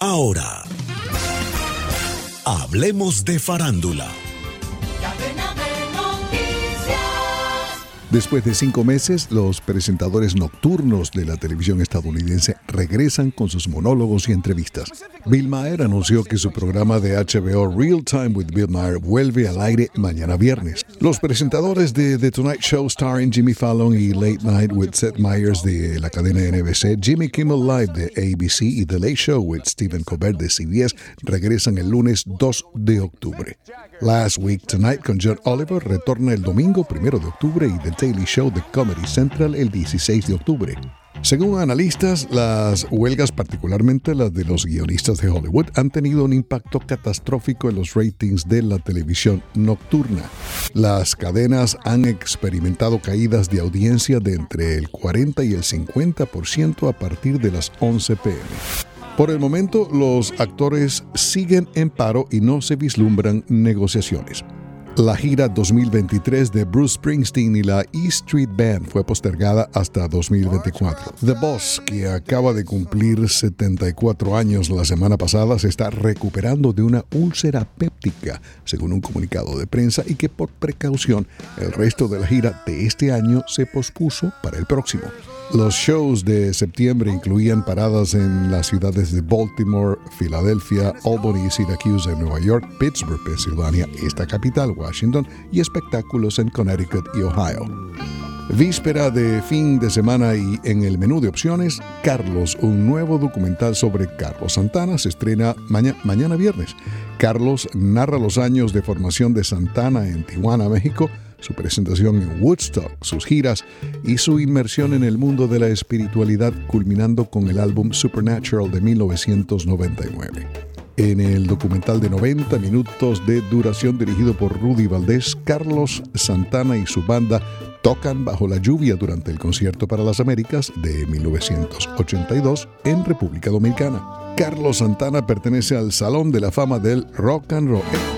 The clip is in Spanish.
Ahora, hablemos de farándula. Después de cinco meses, los presentadores nocturnos de la televisión estadounidense regresan con sus monólogos y entrevistas. Bill Maher anunció que su programa de HBO Real Time with Bill Maher vuelve al aire mañana viernes. Los presentadores de The Tonight Show starring Jimmy Fallon y Late Night with Seth Meyers de la cadena NBC, Jimmy Kimmel Live de ABC y The Late Show with Stephen Colbert de CBS regresan el lunes 2 de octubre. Last Week Tonight con John Oliver retorna el domingo 1 de octubre y The Daily Show de Comedy Central el 16 de octubre. Según analistas, las huelgas, particularmente las de los guionistas de Hollywood, han tenido un impacto catastrófico en los ratings de la televisión nocturna. Las cadenas han experimentado caídas de audiencia de entre el 40 y el 50% a partir de las 11 pm. Por el momento, los actores siguen en paro y no se vislumbran negociaciones. La gira 2023 de Bruce Springsteen y la E Street Band fue postergada hasta 2024. The Boss, que acaba de cumplir 74 años la semana pasada, se está recuperando de una úlcera péptica, según un comunicado de prensa, y que por precaución el resto de la gira de este año se pospuso para el próximo. Los shows de septiembre incluían paradas en las ciudades de Baltimore, Filadelfia, Albany Syracuse Nueva York, Pittsburgh, Pensilvania, esta capital, Washington, y espectáculos en Connecticut y Ohio. Víspera de fin de semana y en el menú de opciones, Carlos, un nuevo documental sobre Carlos Santana, se estrena mañana viernes. Carlos narra los años de formación de Santana en Tijuana, México, su presentación en Woodstock, sus giras y su inmersión en el mundo de la espiritualidad culminando con el álbum Supernatural de 1999. En el documental de 90 minutos de duración dirigido por Rudy Valdés, Carlos Santana y su banda tocan bajo la lluvia durante el concierto para las Américas de 1982 en República Dominicana. Carlos Santana pertenece al Salón de la Fama del Rock and Roll.